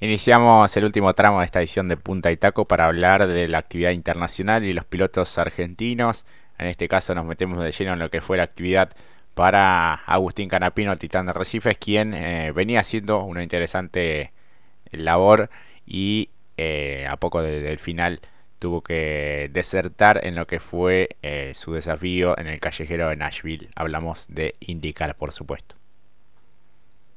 Iniciamos el último tramo de esta edición de Punta y Taco para hablar de la actividad internacional y los pilotos argentinos. En este caso nos metemos de lleno en lo que fue la actividad para Agustín Canapino, el Titán de Recifes, quien eh, venía haciendo una interesante labor y eh, a poco del final tuvo que desertar en lo que fue eh, su desafío en el callejero de Nashville. Hablamos de indicar, por supuesto.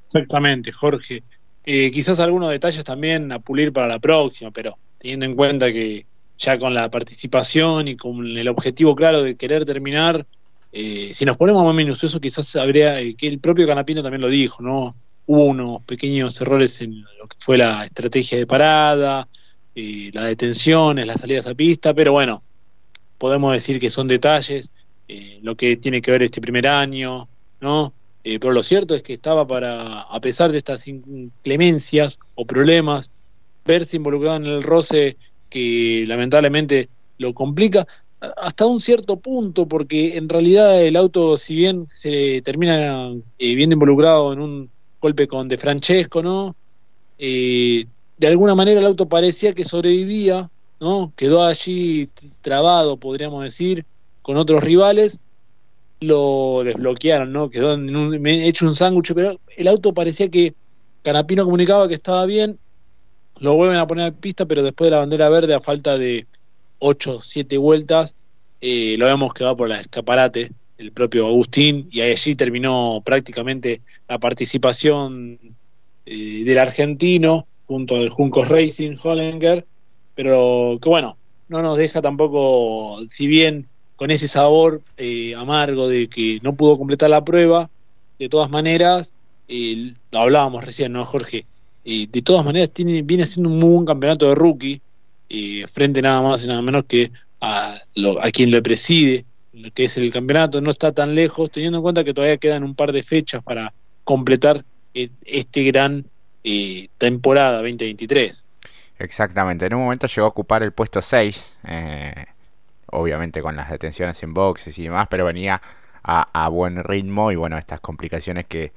Exactamente, Jorge. Eh, quizás algunos detalles también a pulir para la próxima, pero teniendo en cuenta que ya con la participación y con el objetivo claro de querer terminar, eh, si nos ponemos más minuciosos, quizás habría, eh, que el propio Canapino también lo dijo, ¿no? Hubo unos pequeños errores en lo que fue la estrategia de parada, las detenciones, las salidas a pista, pero bueno, podemos decir que son detalles, lo que tiene que ver este primer año, ¿no? Eh, pero lo cierto es que estaba para, a pesar de estas inclemencias o problemas, verse involucrado en el roce que lamentablemente lo complica hasta un cierto punto, porque en realidad el auto, si bien se termina eh, viendo involucrado en un golpe con De Francesco, ¿no? Eh, de alguna manera el auto parecía que sobrevivía, ¿no? Quedó allí trabado, podríamos decir, con otros rivales, lo desbloquearon, ¿no? Quedó en un, hecho un sándwich, pero el auto parecía que Canapino comunicaba que estaba bien, lo vuelven a poner a pista, pero después de la bandera verde, a falta de 8 7 vueltas, eh, lo vemos que va por la escaparate, el propio Agustín, y allí terminó prácticamente la participación eh, del argentino junto al Juncos Racing, Hollinger, pero que bueno, no nos deja tampoco, si bien con ese sabor eh, amargo de que no pudo completar la prueba. De todas maneras, lo hablábamos recién, ¿no, Jorge? de todas maneras, tiene, viene haciendo un muy buen campeonato de rookie, frente nada más y nada menos que a, a quien lo preside, lo que es el campeonato, no está tan lejos, teniendo en cuenta que todavía quedan un par de fechas para completar eh, este gran eh, temporada 2023. Exactamente, en un momento llegó a ocupar el puesto 6, eh, obviamente con las detenciones en boxes y demás, pero venía a, buen ritmo y bueno, estas complicaciones que,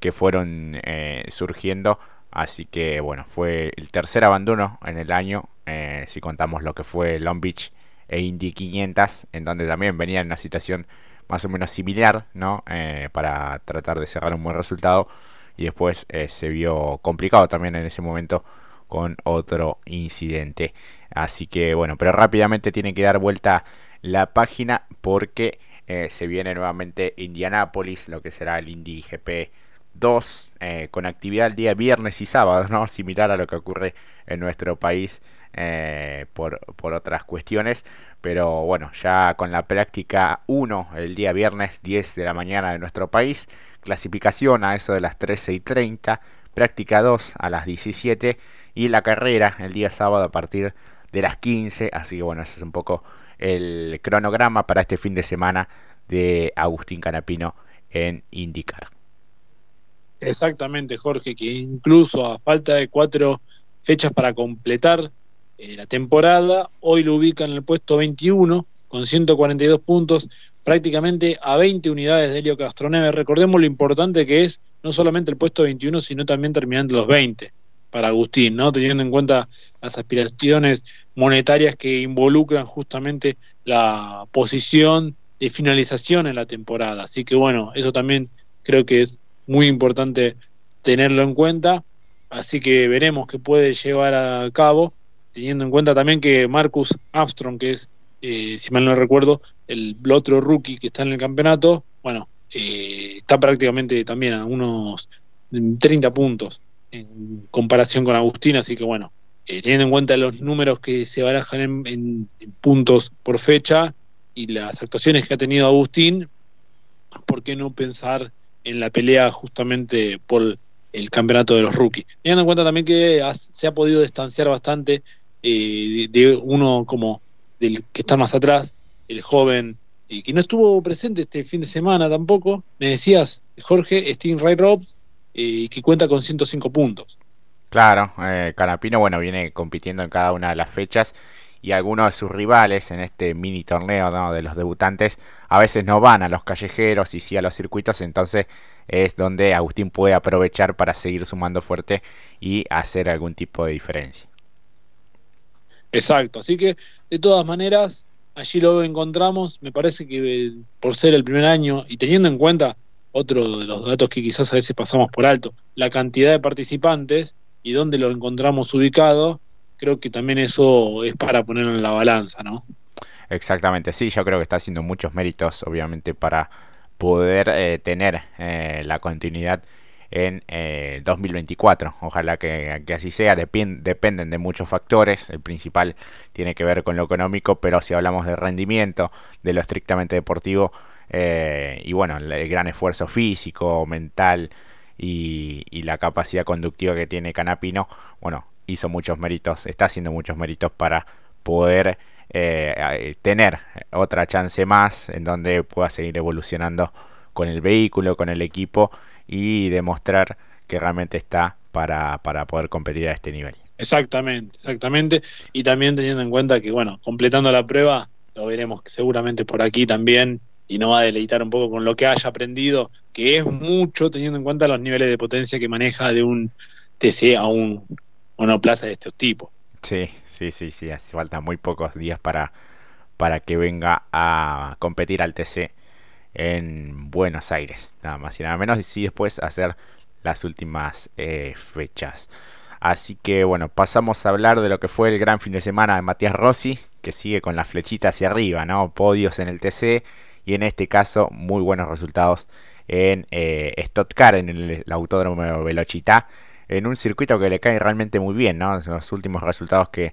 que fueron eh, surgiendo. Así que bueno, fue el tercer abandono en el año, eh, si contamos lo que fue Long Beach e Indy 500, en donde también venía en una situación más o menos similar, ¿no? Eh, para tratar de cerrar un buen resultado y después se vio complicado también en ese momento con otro incidente. Así que bueno, pero rápidamente tiene que dar vuelta la página porque eh, se viene nuevamente Indianápolis, lo que será el Indy GP 2, eh, con actividad el día viernes y sábado, ¿no? Similar a lo que ocurre en nuestro país eh, por, por, otras cuestiones. Pero bueno, ya con la práctica 1 el día viernes 10 de la mañana de nuestro país, clasificación a eso de las 13 y 30, práctica 2 a las 17 y la carrera el día sábado a partir de las 15. Así que bueno, ese es un poco el cronograma para este fin de semana de Agustín Canapino en IndyCar. Exactamente, Jorge, que incluso a falta de cuatro fechas para completar eh, la temporada, hoy lo ubica en el puesto 21 con 142 puntos, prácticamente a 20 unidades de Helio Castroneve. Recordemos lo importante que es no solamente el puesto 21, sino también terminando los 20 para Agustín, ¿no? Teniendo en cuenta las aspiraciones monetarias que involucran justamente la posición de finalización en la temporada. Así que bueno, eso también creo que es muy importante tenerlo en cuenta. Así que veremos qué puede llevar a cabo, teniendo en cuenta también que Marcus Armstrong, que es, eh, si mal no recuerdo, el otro rookie que está en el campeonato, bueno, eh, está prácticamente también a unos 30 puntos en comparación con Agustín, así que bueno, eh, teniendo en cuenta los números que se barajan en, puntos por fecha y las actuaciones que ha tenido Agustín, ¿por qué no pensar en la pelea justamente por el campeonato de los rookies? Teniendo en cuenta también que se ha podido distanciar bastante eh, de, uno como del que está más atrás, el joven y que no estuvo presente este fin de semana tampoco. Me decías, Jorge, Steven Ray Robs, y que cuenta con 105 puntos. Claro, eh, Canapino, bueno, viene compitiendo en cada una de las fechas y algunos de sus rivales en este mini torneo de los debutantes a veces no van a los callejeros y sí a los circuitos, entonces es donde Agustín puede aprovechar para seguir sumando fuerte y hacer algún tipo de diferencia. Exacto, así que de todas maneras allí lo encontramos, me parece que por ser el primer año y teniendo en cuenta otro de los datos que quizás a veces pasamos por alto, la cantidad de participantes y dónde lo encontramos ubicado, creo que también eso es para ponerlo en la balanza, ¿no? Exactamente, sí, yo creo que está haciendo muchos méritos, obviamente, para poder eh, tener eh, la continuidad en 2024. Eh, Ojalá que, así sea, dependen de muchos factores, el principal tiene que ver con lo económico, pero si hablamos de rendimiento, de lo estrictamente deportivo, y bueno, el gran esfuerzo físico, mental y, y la capacidad conductiva que tiene Canapino, bueno, hizo muchos méritos, está haciendo muchos méritos para poder eh, tener otra chance más en donde pueda seguir evolucionando con el vehículo, con el equipo y demostrar que realmente está para, para poder competir a este nivel. Exactamente, exactamente. Y también teniendo en cuenta que, bueno, completando la prueba, lo veremos seguramente por aquí también y no va a deleitar un poco con lo que haya aprendido, que es mucho teniendo en cuenta los niveles de potencia que maneja de un TC a un monoplaza de estos tipos. Sí, sí, sí, sí, hace falta muy pocos días para, para que venga a competir al TC en Buenos Aires, nada más y nada menos, y sí después hacer las últimas eh, fechas. Así que bueno, pasamos a hablar de lo que fue el gran fin de semana de Matías Rossi, que sigue con la flechita hacia arriba, ¿no? Podios en el TC y en este caso muy buenos resultados en eh, Stuttgart, en el, el Autódromo Velocità, en un circuito que le cae realmente muy bien, ¿no? Los últimos resultados que,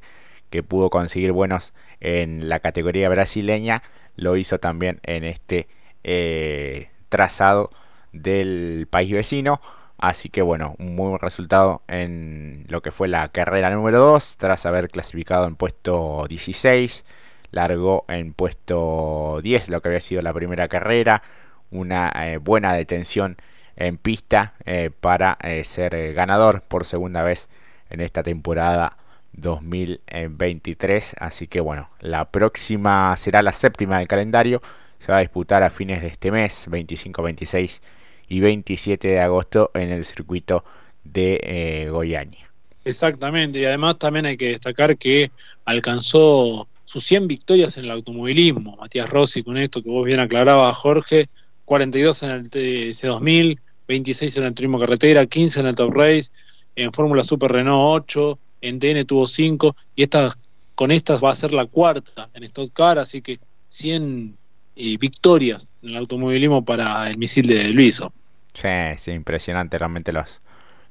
pudo conseguir buenos en la categoría brasileña, lo hizo también en este eh, trazado del país vecino. Así que bueno, un muy buen resultado en lo que fue la carrera número 2, tras haber clasificado en puesto 16, largó en puesto 10, lo que había sido la primera carrera, una eh, buena detención en pista eh, para ser ganador por segunda vez en esta temporada 2023. Así que bueno, la próxima será la séptima del calendario. Se va a disputar a fines de este mes, 25, 26 y 27 de agosto en el circuito de Goiânia. Exactamente, y además también hay que destacar que alcanzó sus 100 victorias en el automovilismo. Matías Rossi, con esto que vos bien aclarabas, Jorge, 42 en el TC2000, 26 en el Turismo Carretera, 15 en el Top Race, en Fórmula Super Renault 8, en TN tuvo 5 y esta, con estas va a ser la cuarta en Stock Car, así que 100 eh, victorias en el automovilismo para el misil de Luiso. Sí, sí, impresionante realmente los,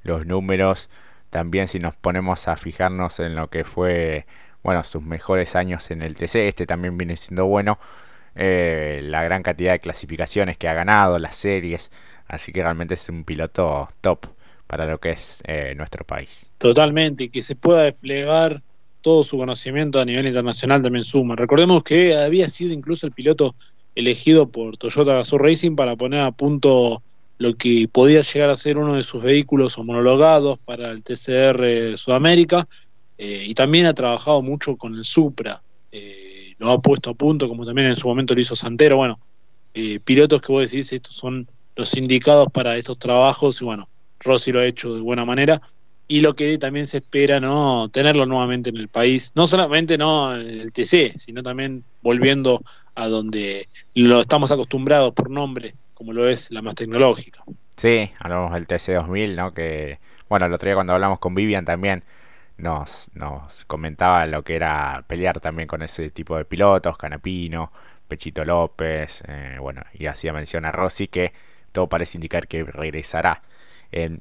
los números. También si nos ponemos a fijarnos en lo que fue, bueno, sus mejores años en el TC, este también viene siendo bueno. Eh, la gran cantidad de clasificaciones que ha ganado, las series, así que realmente es un piloto top para lo que es eh, nuestro país. Totalmente, y que se pueda desplegar todo su conocimiento a nivel internacional también suma. Recordemos que había sido incluso el piloto elegido por Toyota Gazoo Racing para poner a punto lo que podía llegar a ser uno de sus vehículos homologados para el TCR Sudamérica, eh, y también ha trabajado mucho con el Supra lo ha puesto a punto, como también en su momento lo hizo Santero. Bueno, eh, pilotos que vos decís, estos son los indicados para estos trabajos, y bueno, Rossi lo ha hecho de buena manera. Y lo que también se espera, ¿no? Tenerlo nuevamente en el país. No solamente no en el TC, sino también volviendo a donde lo estamos acostumbrados por nombre, como lo es la más tecnológica. Sí, hablamos del TC 2000, ¿no? Que, bueno, el otro día cuando hablamos con Vivian también nos, nos comentaba lo que era pelear también con ese tipo de pilotos, Canapino, Pechito López, eh, bueno, y hacía mención a Rossi que todo parece indicar que regresará en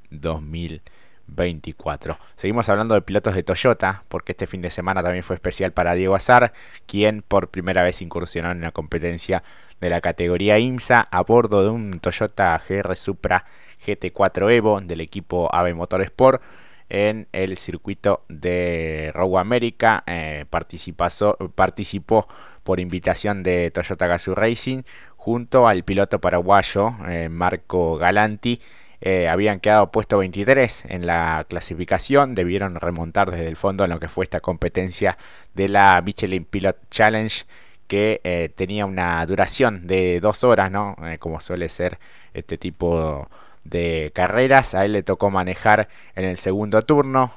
2024. Seguimos hablando de pilotos de Toyota, porque este fin de semana también fue especial para Diego Azar, quien por primera vez incursionó en una competencia de la categoría IMSA a bordo de un Toyota GR Supra GT4 Evo del equipo AVE Motorsport en el circuito de Row America. Eh, participó por invitación de Toyota Gazoo Racing junto al piloto paraguayo eh, Marco Galanti eh, habían quedado puesto 23 en la clasificación, debieron remontar desde el fondo en lo que fue esta competencia de la Michelin Pilot Challenge que eh, tenía una duración de dos horas, ¿no? Eh, como suele ser este tipo de carreras. A él le tocó manejar en el segundo turno,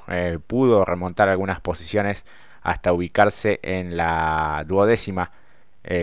pudo remontar algunas posiciones hasta ubicarse en la duodécima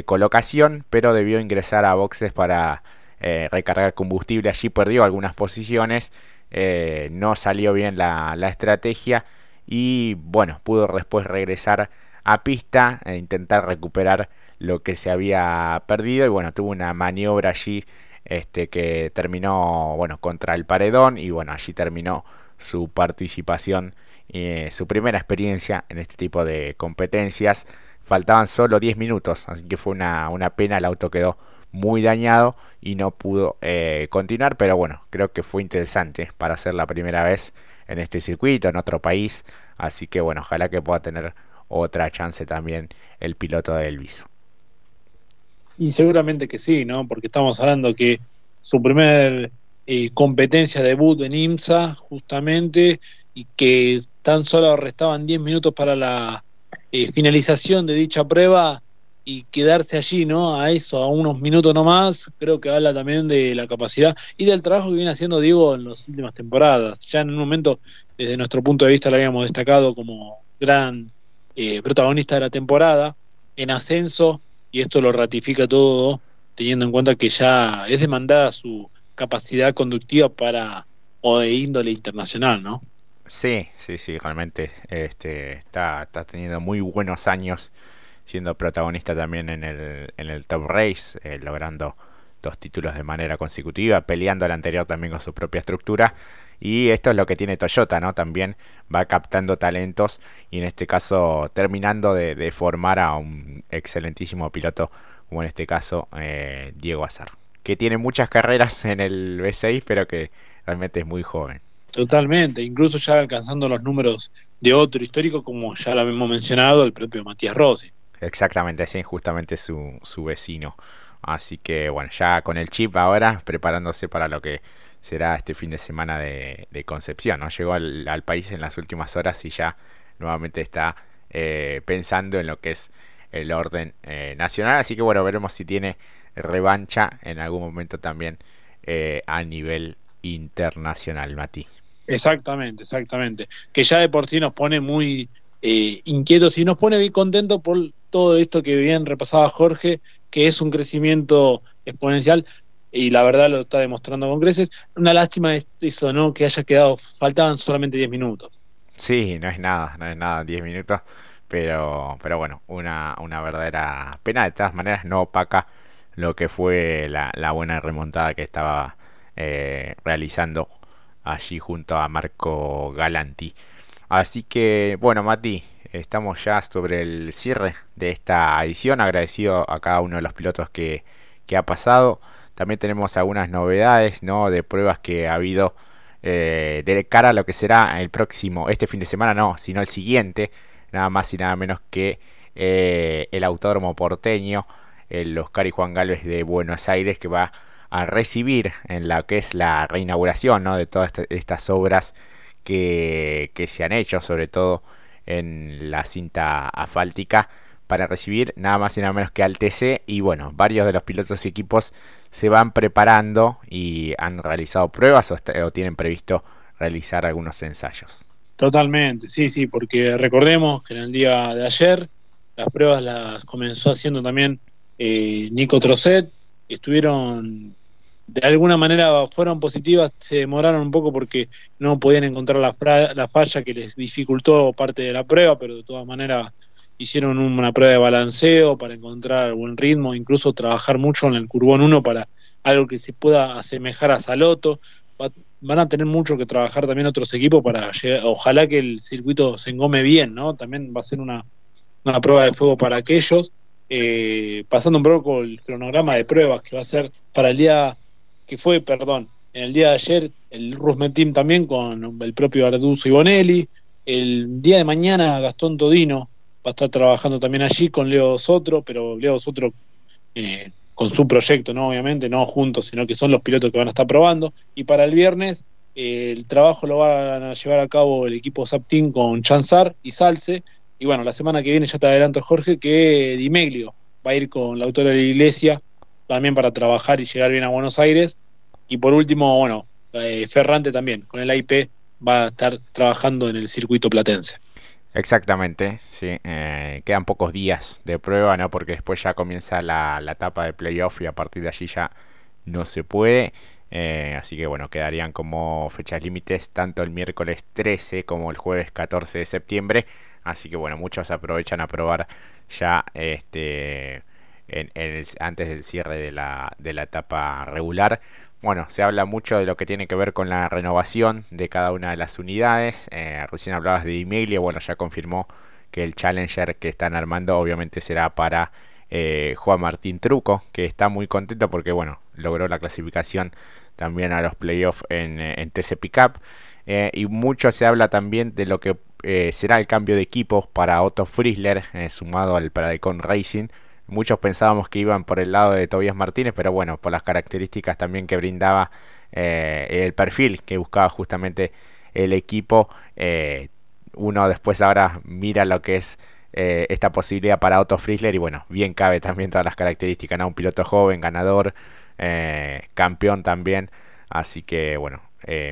colocación, pero debió ingresar a boxes para eh, recargar combustible. Allí perdió algunas posiciones. Eh, no salió bien la, estrategia. Y bueno, pudo después regresar a pista e intentar recuperar lo que se había perdido. Y bueno, tuvo una maniobra allí este, que terminó bueno, contra el paredón. Y bueno, allí terminó su participación. Eh, su primera experiencia en este tipo de competencias. Faltaban solo 10 minutos, así que fue una, una pena, el auto quedó muy dañado y no pudo eh, continuar, pero bueno, creo que fue interesante para ser la primera vez en este circuito, en otro país, así que bueno, ojalá que pueda tener otra chance también el piloto de Elvis. Y seguramente que sí, ¿no? Porque estamos hablando que su primer eh, competencia debut en IMSA, justamente, y que tan solo restaban 10 minutos para la eh, finalización de dicha prueba, y quedarse allí, ¿no? A eso, a unos minutos nomás, creo que habla también de la capacidad y del trabajo que viene haciendo Diego en las últimas temporadas. Ya en un momento, desde nuestro punto de vista, lo habíamos destacado como gran eh, protagonista de la temporada, en ascenso, y esto lo ratifica todo, teniendo en cuenta que ya es demandada su capacidad conductiva para o de índole internacional, ¿no? Sí, sí, sí, realmente este, está, está teniendo muy buenos años siendo protagonista también en el, en el Top Race, eh, logrando dos títulos de manera consecutiva, peleando al anterior también con su propia estructura. Y esto es lo que tiene Toyota, ¿no? También va captando talentos y en este caso terminando de, formar a un excelentísimo piloto, como en este caso eh, Diego Azar, que tiene muchas carreras en el V6, pero que realmente es muy joven. Totalmente, incluso ya alcanzando los números de otro histórico, como ya lo hemos mencionado, el propio Matías Rossi. Exactamente, sí, justamente su, su vecino. Así que bueno, ya con el chip ahora, preparándose para lo que será este fin de semana de, Concepción. ¿no? Llegó al, país en las últimas horas y ya nuevamente está eh, pensando en lo que es el orden eh, nacional. Así que bueno, veremos si tiene revancha en algún momento también eh, a nivel internacional, Mati. Exactamente, exactamente. Que ya de por sí nos pone muy inquietos y nos pone muy contentos por todo esto que bien repasaba Jorge, que es un crecimiento exponencial y la verdad lo está demostrando con creces. Una lástima eso, ¿no? Que haya quedado, faltaban solamente 10 minutos. Sí, no es nada, no es nada, 10 minutos, pero, pero bueno, una, una verdadera pena. De todas maneras, no opaca lo que fue la, buena remontada que estaba eh, realizando allí junto a Marco Galanti. Así que, bueno, Mati, estamos ya sobre el cierre de esta edición. Agradecido a cada uno de los pilotos que, ha pasado. También tenemos algunas novedades ¿no? de pruebas que ha habido eh, de cara a lo que será el próximo, este fin de semana no, sino el siguiente. Nada más y nada menos que eh, el Autódromo Porteño, el Oscar y Juan Galvez de Buenos Aires, que va a recibir en la que es la reinauguración ¿no? de todas estas obras que, que se han hecho, sobre todo en la cinta asfáltica para recibir nada más y nada menos que al TC y bueno, varios de los pilotos y equipos se van preparando y han realizado pruebas o, tienen previsto realizar algunos ensayos. Totalmente, sí, sí, porque recordemos que en el día de ayer las pruebas las comenzó haciendo también eh, Nico Trocet, estuvieron de alguna manera fueron positivas, se demoraron un poco porque no podían encontrar la, la falla que les dificultó parte de la prueba, pero de todas maneras hicieron una prueba de balanceo para encontrar buen ritmo, incluso trabajar mucho en el Curbón 1 para algo que se pueda asemejar a Saloto. van a tener mucho que trabajar también otros equipos para llegar, ojalá que el circuito se engome bien, ¿no? También va a ser una, una prueba de fuego para aquellos. Eh, pasando un poco el cronograma de pruebas que va a ser para el día que fue, perdón, en el día de ayer el Rusmet Team también con el propio Arduzo y Bonelli. El día de mañana Gastón Todino va a estar trabajando también allí con Leo Sotro, pero Leo Sotro eh, con su proyecto, ¿no? Obviamente, no juntos, sino que son los pilotos que van a estar probando. Y para el viernes, eh, el trabajo lo van a llevar a cabo el equipo Saptin con Chanzar y Salce. Y bueno, la semana que viene ya te adelanto, Jorge, que Dimeglio va a ir con la autora de la iglesia también para trabajar y llegar bien a Buenos Aires. Y por último, bueno, eh, Ferrante también, con el IP va a estar trabajando en el circuito platense. Exactamente, sí. Eh, quedan pocos días de prueba, ¿no? Porque después ya comienza la, etapa de playoff y a partir de allí ya no se puede. Eh, así que bueno, quedarían como fechas límites tanto el miércoles 13 como el jueves 14 de septiembre. Así que bueno, muchos aprovechan a probar ya este antes del cierre de la, de la etapa regular. Bueno, se habla mucho de lo que tiene que ver con la renovación de cada una de las unidades. Eh, recién hablabas de Dimeglia, bueno, ya confirmó que el Challenger que están armando obviamente será para eh, Juan Martín Truco, que está muy contento porque, bueno, logró la clasificación también a los playoffs en, eh, en TC Pickup. y mucho se habla también de lo que será el cambio de equipos para Otto Friesler, sumado al Paradecon Racing Muchos pensábamos que iban por el lado de Tobias Martínez, pero bueno, por las características también que brindaba eh, el perfil que buscaba justamente el equipo, eh, uno después ahora mira lo que es eh, esta posibilidad para Otto Friesler y bueno, bien cabe también todas las características, ¿no? Un piloto joven, ganador, campeón también, así que bueno,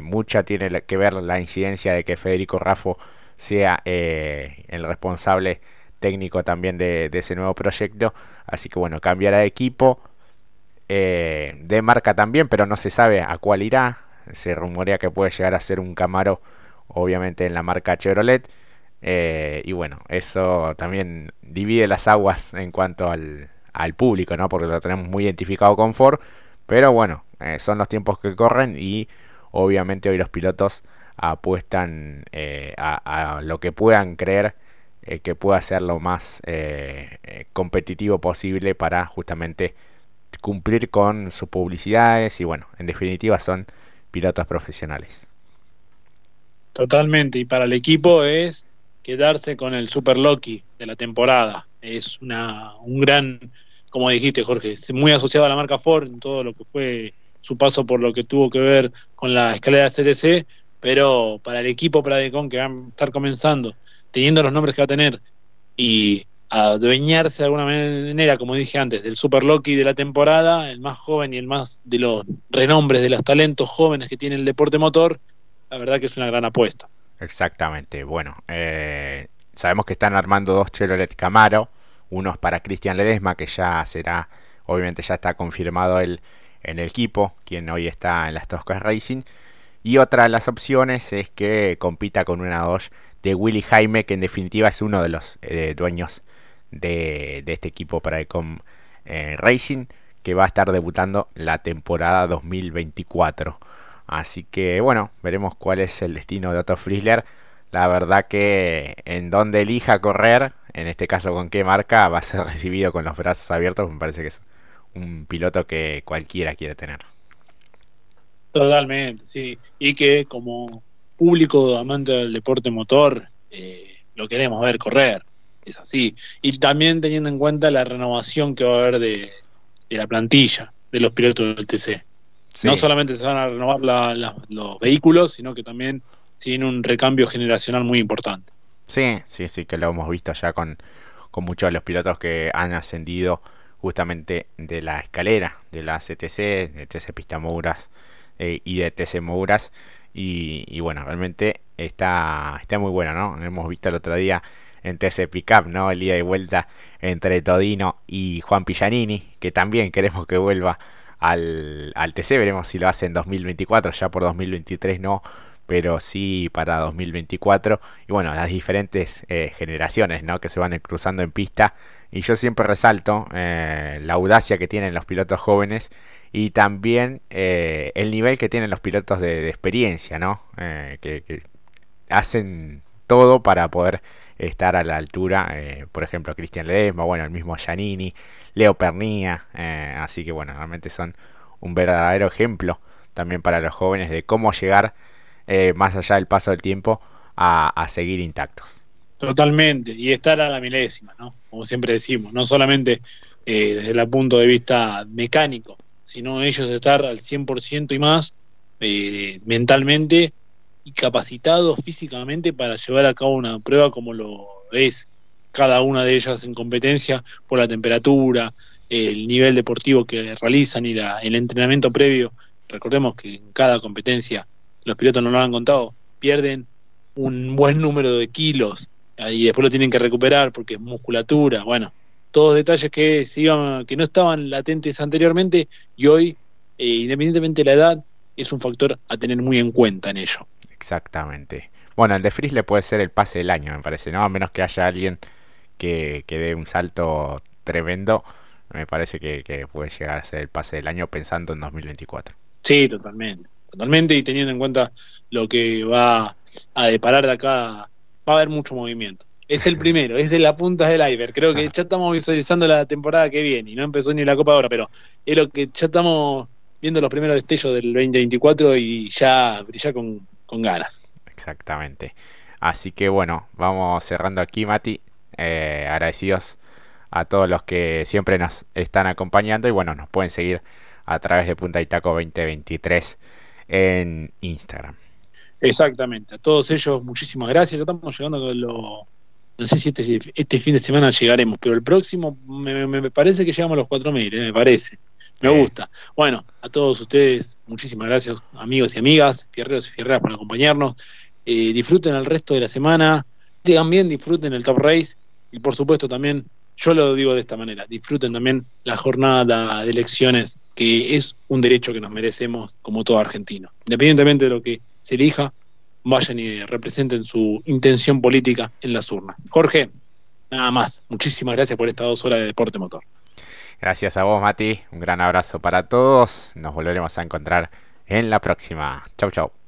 mucha tiene que ver la incidencia de que Federico Raffo sea el responsable técnico también de, ese nuevo proyecto. Así que bueno, cambiará de equipo. Eh, de marca también, pero no se sabe a cuál irá. Se rumorea que puede llegar a ser un Camaro, obviamente en la marca Chevrolet. Eh, y bueno, eso también divide las aguas en cuanto al, al, público, ¿no? Porque lo tenemos muy identificado con Ford. Pero bueno, eh, son los tiempos que corren y obviamente hoy los pilotos apuestan a, a, lo que puedan creer eh, que pueda ser lo más eh, eh, competitivo posible para justamente cumplir con sus publicidades y bueno, en definitiva son pilotos profesionales. Totalmente, y para el equipo es quedarse con el Super Loki de la temporada. Es una, un gran, como dijiste Jorge, muy asociado a la marca Ford en todo lo que fue su paso por lo que tuvo que ver con la escalera CTC, pero para el equipo Pradecon que va a estar comenzando teniendo los nombres que va a tener y adueñarse de alguna manera, como dije antes, del Super Loki de la temporada, el más joven y el más de los renombres, de los talentos jóvenes que tiene el deporte motor, la verdad que es una gran apuesta. Exactamente, bueno, eh, sabemos que están armando dos Chevrolet Camaro, uno es para Cristian Ledesma, que ya será, obviamente ya está confirmado él en el equipo, quien hoy está en las Toscas Racing, y otra de las opciones es que compita con una Dodge de Willy Jaime, que en definitiva es uno de los eh, dueños de, este equipo para Ecom eh, Racing, que va a estar debutando la temporada 2024. Así que bueno, veremos cuál es el destino de Otto Friesler. La verdad que en donde elija correr, en este caso con qué marca, va a ser recibido con los brazos abiertos. Me parece que es un piloto que cualquiera quiere tener. Totalmente, sí. Y que como público amante del deporte motor eh, lo queremos ver correr, es así. Y también teniendo en cuenta la renovación que va a haber de, la plantilla de los pilotos del TC. No solamente se van a renovar los vehículos, sino que también tiene un recambio generacional muy importante. Sí, sí, sí, que lo hemos visto ya con, con muchos de los pilotos que han ascendido justamente de la escalera de la CTC, de TC Pista Mouras eh, y de TC Mouras y, bueno, realmente está, está muy bueno, ¿no? Hemos visto el otro día en TC Pickup, ¿no? El día de vuelta entre Todino y Juan Pillanini, que también queremos que vuelva al, al TC. Veremos si lo hace en 2024, ya por 2023 no, pero sí para 2024. Y bueno, las diferentes eh, generaciones, ¿no? Que se van cruzando en pista. Y yo siempre resalto eh, la audacia que tienen los pilotos jóvenes y también eh, el nivel que tienen los pilotos de, experiencia, ¿no? Eh, que, hacen todo para poder estar a la altura, eh, por ejemplo, Cristian Ledesma, bueno, el mismo Giannini, Leo Pernía, así que bueno, realmente son un verdadero ejemplo también para los jóvenes de cómo llegar más allá del paso del tiempo a, seguir intactos. Totalmente, y estar a la milésima, ¿no? Como siempre decimos, no solamente desde el punto de vista mecánico, sino ellos estar al 100% y más eh, mentalmente y capacitados físicamente para llevar a cabo una prueba como lo es cada una de ellas en competencia por la temperatura, el nivel deportivo que realizan y el entrenamiento previo. Recordemos que en cada competencia, los pilotos no lo han contado, pierden un buen número de kilos y después lo tienen que recuperar porque es musculatura. Bueno, todos detalles que, se iban, que no estaban latentes anteriormente y hoy, eh, independientemente de la edad, es un factor a tener muy en cuenta en ello. Exactamente. Bueno, el de le puede ser el pase del año, me parece, ¿no? A menos que haya alguien que, que dé un salto tremendo, me parece que, que, puede llegar a ser el pase del año pensando en 2024. Sí, totalmente. Totalmente, y teniendo en cuenta lo que va a deparar de acá, va a haber mucho movimiento. Es el primero, es de la punta del iceberg. Creo que ya estamos visualizando la temporada que viene y no empezó ni la Copa ahora, pero es lo que ya estamos viendo los primeros destellos del 2024 y ya brilla con, con ganas. Exactamente. Así que bueno, vamos cerrando aquí, Mati. Eh, agradecidos a todos los que siempre nos están acompañando y bueno, nos pueden seguir a través de Punta Itaco 2023 en Instagram. Exactamente, a todos ellos muchísimas gracias. Ya estamos llegando con lo. No sé si este, este fin de semana llegaremos, pero el próximo me, parece que llegamos a los 4.000, eh, me parece. Me gusta. Bueno, a todos ustedes, muchísimas gracias, amigos y amigas, fierreros y fierreras, por acompañarnos. Eh, disfruten el resto de la semana. También disfruten el Top Race. Y por supuesto también, yo lo digo de esta manera, disfruten también la jornada de elecciones, que es un derecho que nos merecemos como todo argentino. Independientemente de lo que se elija, vayan y representen su intención política en las urnas. Jorge, nada más. Muchísimas gracias por estas dos horas de deporte motor. Gracias a vos, Mati. Un gran abrazo para todos. Nos volveremos a encontrar en la próxima. Chau, chau.